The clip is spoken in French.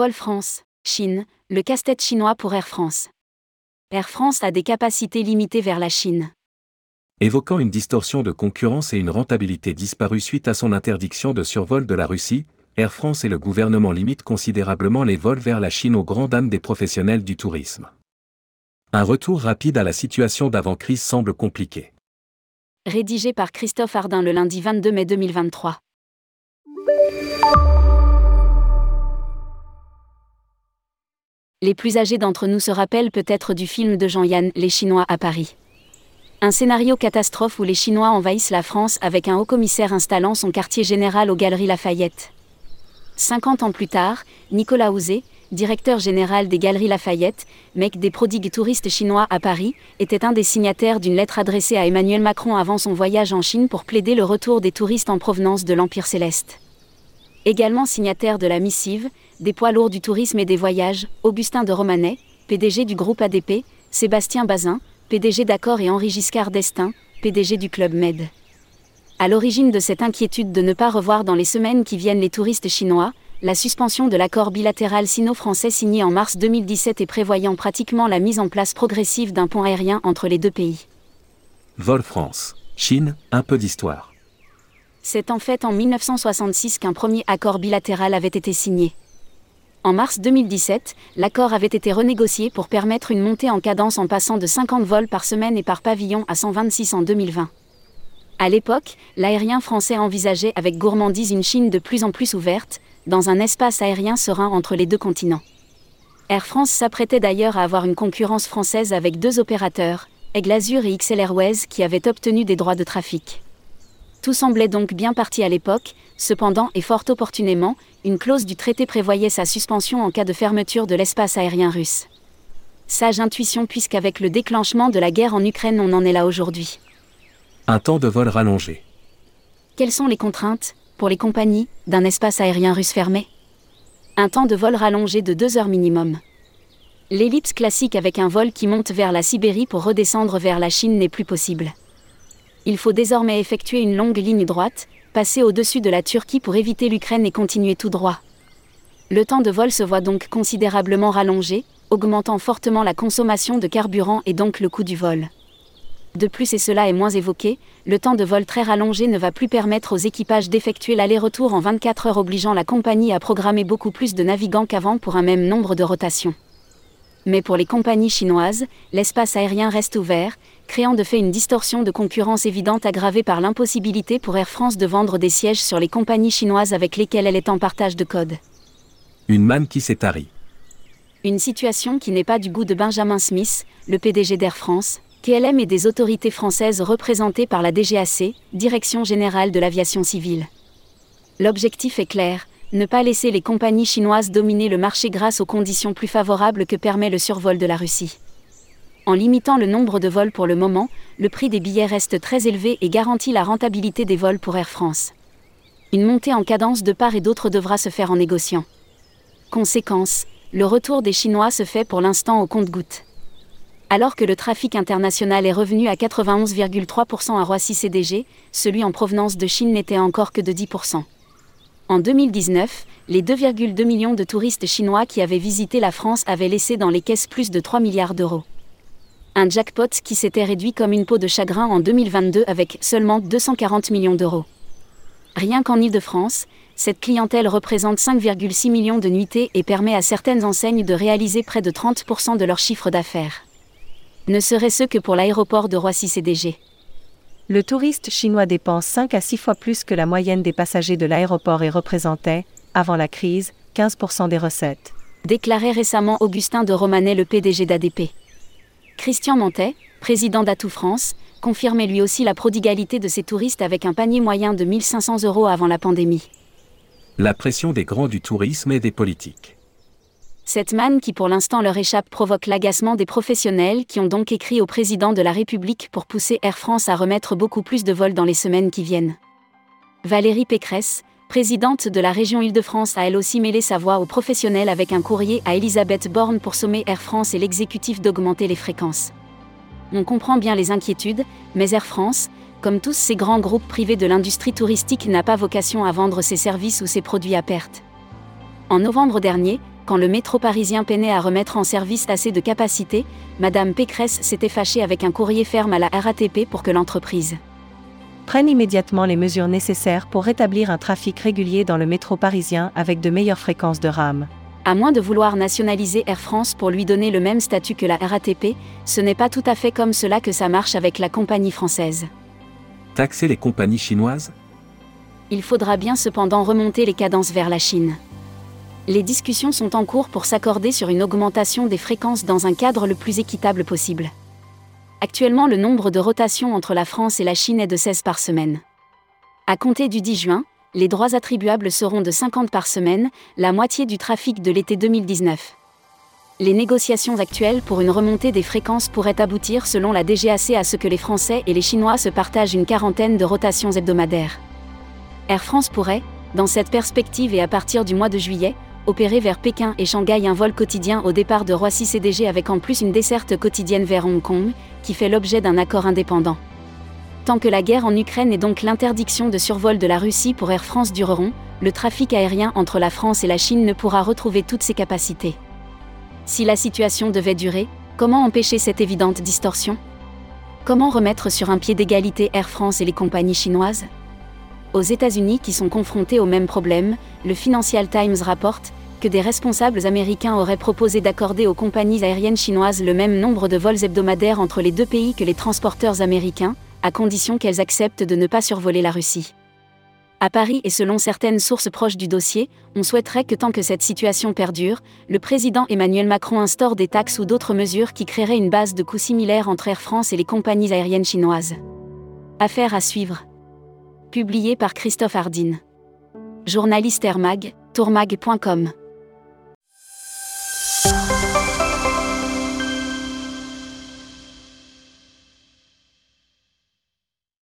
Vol France, Chine, le casse-tête chinois pour Air France. Air France a des capacités limitées vers la Chine. Évoquant une distorsion de concurrence et une rentabilité disparue suite à son interdiction de survol de la Russie, Air France et le gouvernement limitent considérablement les vols vers la Chine aux grand dames des professionnels du tourisme. Un retour rapide à la situation d'avant-crise semble compliqué. Rédigé par Christophe Ardin le lundi 22 mai 2023. Les plus âgés d'entre nous se rappellent peut-être du film de Jean-Yann Les Chinois à Paris. Un scénario catastrophe où les Chinois envahissent la France avec un haut-commissaire installant son quartier général aux Galeries Lafayette. 50 ans plus tard, Nicolas Houzé, directeur général des Galeries Lafayette, mec des prodigues touristes chinois à Paris, était un des signataires d'une lettre adressée à Emmanuel Macron avant son voyage en Chine pour plaider le retour des touristes en provenance de l'Empire céleste. Également signataire de la missive, des poids lourds du tourisme et des voyages, Augustin de Romanet, PDG du groupe ADP, Sébastien Bazin, PDG d'Accor et Henri Giscard d'Estaing, PDG du Club Med. À l'origine de cette inquiétude de ne pas revoir dans les semaines qui viennent les touristes chinois, la suspension de l'accord bilatéral sino-français signé en mars 2017 et prévoyant pratiquement la mise en place progressive d'un pont aérien entre les deux pays. Vol France, Chine, un peu d'histoire. C'est en fait en 1966 qu'un premier accord bilatéral avait été signé. En mars 2017, l'accord avait été renégocié pour permettre une montée en cadence en passant de 50 vols par semaine et par pavillon à 126 en 2020. À l'époque, l'aérien français envisageait avec gourmandise une Chine de plus en plus ouverte, dans un espace aérien serein entre les deux continents. Air France s'apprêtait d'ailleurs à avoir une concurrence française avec deux opérateurs, Aigle Azur et XL Airways, qui avaient obtenu des droits de trafic. Tout semblait donc bien parti à l'époque, cependant et fort opportunément, une clause du traité prévoyait sa suspension en cas de fermeture de l'espace aérien russe. Sage intuition puisqu'avec le déclenchement de la guerre en Ukraine on en est là aujourd'hui. Un temps de vol rallongé. Quelles sont les contraintes, pour les compagnies, d'un espace aérien russe fermé? Un temps de vol rallongé de deux heures minimum. L'ellipse classique avec un vol qui monte vers la Sibérie pour redescendre vers la Chine n'est plus possible il faut désormais effectuer une longue ligne droite, passer au-dessus de la Turquie pour éviter l'Ukraine et continuer tout droit. Le temps de vol se voit donc considérablement rallongé, augmentant fortement la consommation de carburant et donc le coût du vol. De plus, et cela est moins évoqué, le temps de vol très rallongé ne va plus permettre aux équipages d'effectuer l'aller-retour en 24 heures obligeant la compagnie à programmer beaucoup plus de navigants qu'avant pour un même nombre de rotations. Mais pour les compagnies chinoises, l'espace aérien reste ouvert, créant de fait une distorsion de concurrence évidente aggravée par l'impossibilité pour Air France de vendre des sièges sur les compagnies chinoises avec lesquelles elle est en partage de code. Une manne qui s'est tarie. Une situation qui n'est pas du goût de Benjamin Smith, le PDG d'Air France, KLM et des autorités françaises représentées par la DGAC, Direction générale de l'aviation civile. L'objectif est clair, ne pas laisser les compagnies chinoises dominer le marché grâce aux conditions plus favorables que permet le survol de la Russie. En limitant le nombre de vols pour le moment, le prix des billets reste très élevé et garantit la rentabilité des vols pour Air France. Une montée en cadence de part et d'autre devra se faire en négociant. Conséquence, le retour des Chinois se fait pour l'instant au compte-gouttes. Alors que le trafic international est revenu à 91,3% à Roissy CDG, celui en provenance de Chine n'était encore que de 10%. En 2019, les 2,2 millions de touristes chinois qui avaient visité la France avaient laissé dans les caisses plus de 3 milliards d'euros. Un jackpot qui s'était réduit comme une peau de chagrin en 2022 avec seulement 240 millions d'euros. Rien qu'en Ile-de-France, cette clientèle représente 5,6 millions de nuitées et permet à certaines enseignes de réaliser près de 30% de leur chiffre d'affaires. Ne serait-ce que pour l'aéroport de Roissy-CDG. Le touriste chinois dépense 5 à 6 fois plus que la moyenne des passagers de l'aéroport et représentait, avant la crise, 15% des recettes. Déclarait récemment Augustin de Romanet, le PDG d'ADP. Christian Mantet, président d'Atout France, confirmait lui aussi la prodigalité de ses touristes avec un panier moyen de 1500 euros avant la pandémie. La pression des grands du tourisme et des politiques. Cette manne qui pour l'instant leur échappe provoque l'agacement des professionnels qui ont donc écrit au président de la République pour pousser Air France à remettre beaucoup plus de vols dans les semaines qui viennent. Valérie Pécresse, présidente de la région Île-de-France, a elle aussi mêlé sa voix aux professionnels avec un courrier à Elisabeth Borne pour sommer Air France et l'exécutif d'augmenter les fréquences. On comprend bien les inquiétudes, mais Air France, comme tous ces grands groupes privés de l'industrie touristique, n'a pas vocation à vendre ses services ou ses produits à perte. En novembre dernier, quand le métro parisien peinait à remettre en service assez de capacité, Madame Pécresse s'était fâchée avec un courrier ferme à la RATP pour que l'entreprise prenne immédiatement les mesures nécessaires pour rétablir un trafic régulier dans le métro parisien avec de meilleures fréquences de rame. À moins de vouloir nationaliser Air France pour lui donner le même statut que la RATP, ce n'est pas tout à fait comme cela que ça marche avec la compagnie française. Taxer les compagnies chinoises? Il faudra bien cependant remonter les cadences vers la Chine. Les discussions sont en cours pour s'accorder sur une augmentation des fréquences dans un cadre le plus équitable possible. Actuellement, le nombre de rotations entre la France et la Chine est de 16 par semaine. À compter du 10 juin, les droits attribuables seront de 50 par semaine, la moitié du trafic de l'été 2019. Les négociations actuelles pour une remontée des fréquences pourraient aboutir selon la DGAC à ce que les Français et les Chinois se partagent une quarantaine de rotations hebdomadaires. Air France pourrait, dans cette perspective et à partir du mois de juillet, opérer vers Pékin et Shanghai un vol quotidien au départ de Roissy CDG avec en plus une desserte quotidienne vers Hong Kong, qui fait l'objet d'un accord indépendant. Tant que la guerre en Ukraine et donc l'interdiction de survol de la Russie pour Air France dureront, le trafic aérien entre la France et la Chine ne pourra retrouver toutes ses capacités. Si la situation devait durer, comment empêcher cette évidente distorsion? Comment remettre sur un pied d'égalité Air France et les compagnies chinoises? Aux États-Unis qui sont confrontés au même problème, le Financial Times rapporte que des responsables américains auraient proposé d'accorder aux compagnies aériennes chinoises le même nombre de vols hebdomadaires entre les deux pays que les transporteurs américains, à condition qu'elles acceptent de ne pas survoler la Russie. À Paris et selon certaines sources proches du dossier, on souhaiterait que tant que cette situation perdure, le président Emmanuel Macron instaure des taxes ou d'autres mesures qui créeraient une base de coûts similaire entre Air France et les compagnies aériennes chinoises. Affaire à suivre. Publié par Christophe Hardin. Journaliste Airmag, tourmag.com.